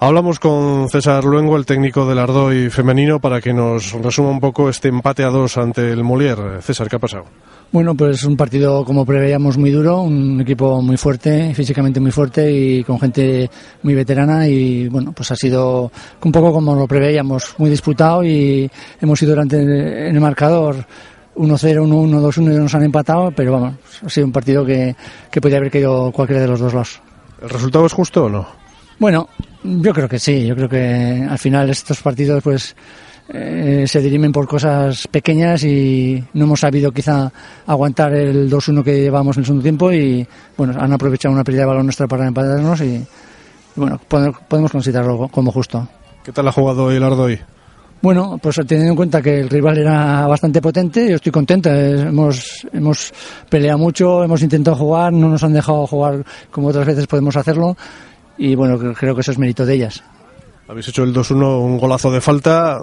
Hablamos con César Luengo, el técnico del Ardoy femenino, para que nos resuma un poco este empate a dos ante el Molière. César, ¿qué ha pasado? Bueno, pues un partido como preveíamos muy duro, un equipo muy fuerte, físicamente muy fuerte y con gente muy veterana y bueno, pues ha sido un poco como lo preveíamos, muy disputado y hemos ido delante en el marcador 1-0, 1-1, 2-1 y nos han empatado, pero vamos, ha sido un partido que, que podía haber caído cualquiera de los dos lados. ¿El resultado es justo o no? Bueno, yo creo que sí. Yo creo que al final estos partidos, pues, eh, se dirimen por cosas pequeñas y no hemos sabido quizá aguantar el 2-1 que llevamos en el segundo tiempo y, bueno, han aprovechado una pérdida de balón nuestra para empatarnos y, bueno, podemos considerarlo como justo. ¿Qué tal ha jugado el Ardoy? Bueno, pues teniendo en cuenta que el rival era bastante potente, yo estoy contenta. Hemos, hemos peleado mucho, hemos intentado jugar, no nos han dejado jugar como otras veces podemos hacerlo y bueno, creo que eso es mérito de ellas. Habéis hecho el 2-1, un golazo de falta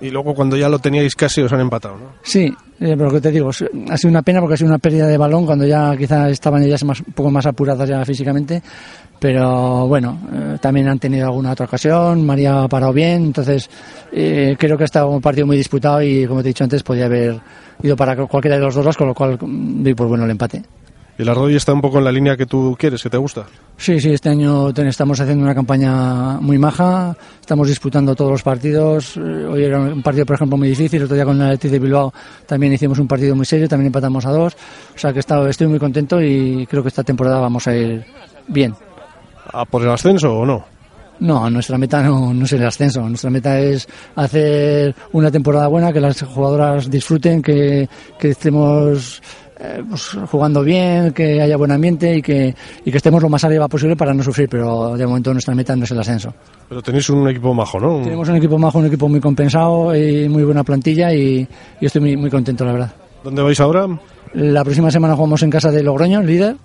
y luego cuando ya lo teníais casi os han empatado, ¿no? Sí, eh, pero lo que te digo, ha sido una pena porque ha sido una pérdida de balón cuando ya quizás estaban ellas más, un poco más apuradas ya físicamente, pero bueno, eh, también han tenido alguna otra ocasión, María ha parado bien, entonces eh, creo que ha estado un partido muy disputado y como te he dicho antes podía haber ido para cualquiera de los dos, con lo cual doy por bueno el empate. ¿Y el Arroyo está un poco en la línea que tú quieres, que te gusta? Sí, sí, este año estamos haciendo una campaña muy maja, estamos disputando todos los partidos. Eh, hoy era un partido, por ejemplo, muy difícil, otro día con el Athletic de Bilbao también hicimos un partido muy serio, también empatamos a dos. O sea que estoy muy contento y creo que esta temporada vamos a ir bien. ¿A por el ascenso o no? No, nuestra meta no, no es el ascenso. Nuestra meta es hacer una temporada buena, que las jugadoras disfruten, que, que estemos eh, pues, jugando bien, que haya buen ambiente y que, y que estemos lo más arriba posible para no sufrir, pero de momento nuestra meta no es el ascenso. Pero tenéis un equipo majo, ¿no? Tenemos un equipo majo, un equipo muy compensado y muy buena plantilla y, y estoy muy, muy contento, la verdad. ¿Dónde vais ahora? La próxima semana jugamos en casa de Logroño, líder.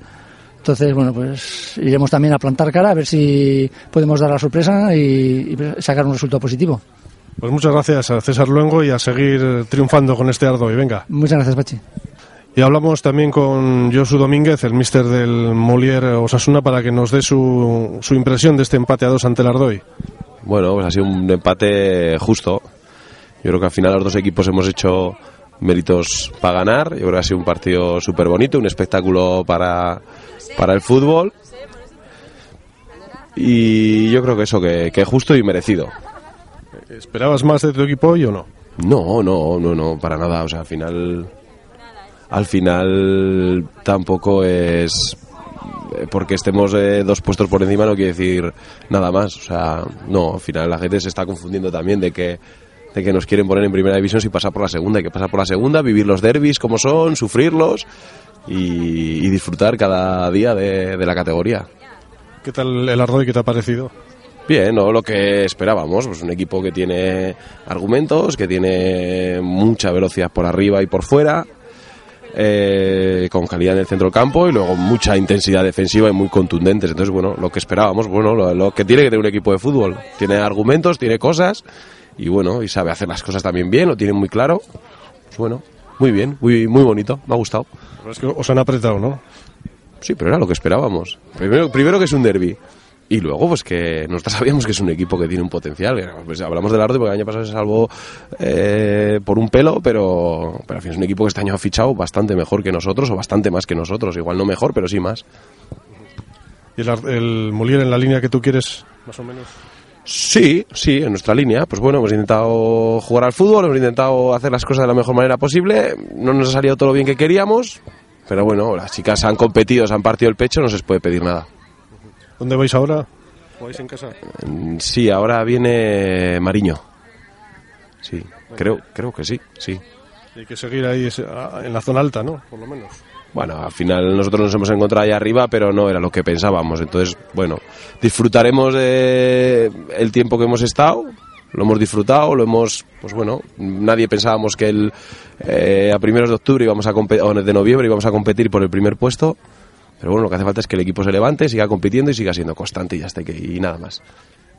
Entonces, bueno, pues iremos también a plantar cara a ver si podemos dar la sorpresa y, y sacar un resultado positivo. Pues muchas gracias a César Luengo y a seguir triunfando con este ardo y venga. Muchas gracias, Pachi. Y hablamos también con Josu Domínguez, el mister del Molière Osasuna, para que nos dé su, su impresión de este empate a dos ante el Ardoy. Bueno, pues ha sido un empate justo. Yo creo que al final los dos equipos hemos hecho méritos para ganar. Yo creo que ha sido un partido súper bonito, un espectáculo para, para el fútbol. Y yo creo que eso, que, que justo y merecido. ¿Esperabas más de tu equipo hoy o no? No, no, no, no, para nada. O sea, al final al final tampoco es eh, porque estemos eh, dos puestos por encima no quiere decir nada más. O sea, no, al final la gente se está confundiendo también de que, de que nos quieren poner en primera división si pasa por la segunda. Hay que pasar por la segunda, vivir los derbis como son, sufrirlos y, disfrutar cada día de, la categoría. ¿Qué tal el Arroyo? ¿Qué te ha parecido? Bien, ¿no? lo que esperábamos, pues un equipo que tiene argumentos, que tiene mucha velocidad por arriba y por fuera, eh, con calidad en el centro del campo y luego mucha intensidad defensiva y muy contundentes. Entonces, bueno, lo que esperábamos, bueno, lo, que tiene que tener un equipo de fútbol. Tiene argumentos, tiene cosas y bueno, y sabe hacer las cosas también bien, lo tiene muy claro. Pues bueno, muy bien, muy, muy bonito, me ha gustado. es que os han apretado, ¿no? Sí, pero era lo que esperábamos. Primero, primero que es un derby. Y luego, pues que nosotros sabíamos que es un equipo que tiene un potencial. Pues hablamos del Arde porque el año pasado se salvó eh, por un pelo, pero, pero al fin es un equipo que este año ha fichado bastante mejor que nosotros o bastante más que nosotros. Igual no mejor, pero sí más. ¿Y el, el Molière en la línea que tú quieres, más o menos? Sí, sí, en nuestra línea. Pues bueno, hemos intentado jugar al fútbol, hemos intentado hacer las cosas de la mejor manera posible. No nos ha salido todo lo bien que queríamos, pero bueno, las chicas han competido, se han partido el pecho, no se les puede pedir nada. ¿Dónde vais ahora? vais en casa? Mm, sí, ahora viene Mariño. Sí, creo, creo que sí, sí. Hay que seguir ahí en la zona alta, ¿no? Por lo menos. bueno, al final nosotros nos hemos encontrado ahí arriba, pero no era lo que pensábamos. Entonces, bueno, disfrutaremos de el tiempo que hemos estado, lo hemos disfrutado, lo hemos, pues bueno, nadie pensábamos que el, eh, a primeros de octubre íbamos a o de noviembre íbamos a competir por el primer puesto, pero bueno, lo que hace falta es que el equipo se levante, siga compitiendo y siga siendo constante y ya está, y nada más.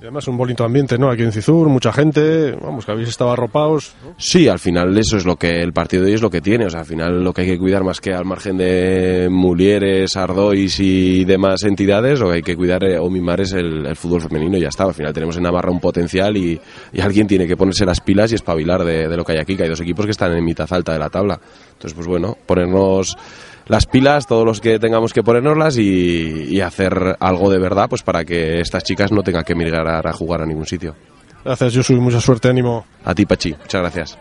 Y además un bonito ambiente, ¿no? Aquí en Cizur, mucha gente, vamos, que habéis estado arropados. Sí, al final eso es lo que el partido de hoy es lo que tiene, o sea, al final lo que hay que cuidar más que al margen de Mulieres, Ardois y demás entidades, lo que hay que cuidar eh, o mimar es el, fútbol femenino y ya está. Al final tenemos en Navarra un potencial y, alguien tiene que ponerse las pilas y espabilar de, de lo que hay aquí, que hay dos equipos que están en mitad alta de la tabla. Entonces, pues bueno, ponernos las pilas, todos los que tengamos que ponernoslas y, hacer algo de verdad pues para que estas chicas no tengan que migrar a jugar a ningún sitio. Gracias, Josu, mucha suerte, ánimo. A ti, Pachi, muchas gracias.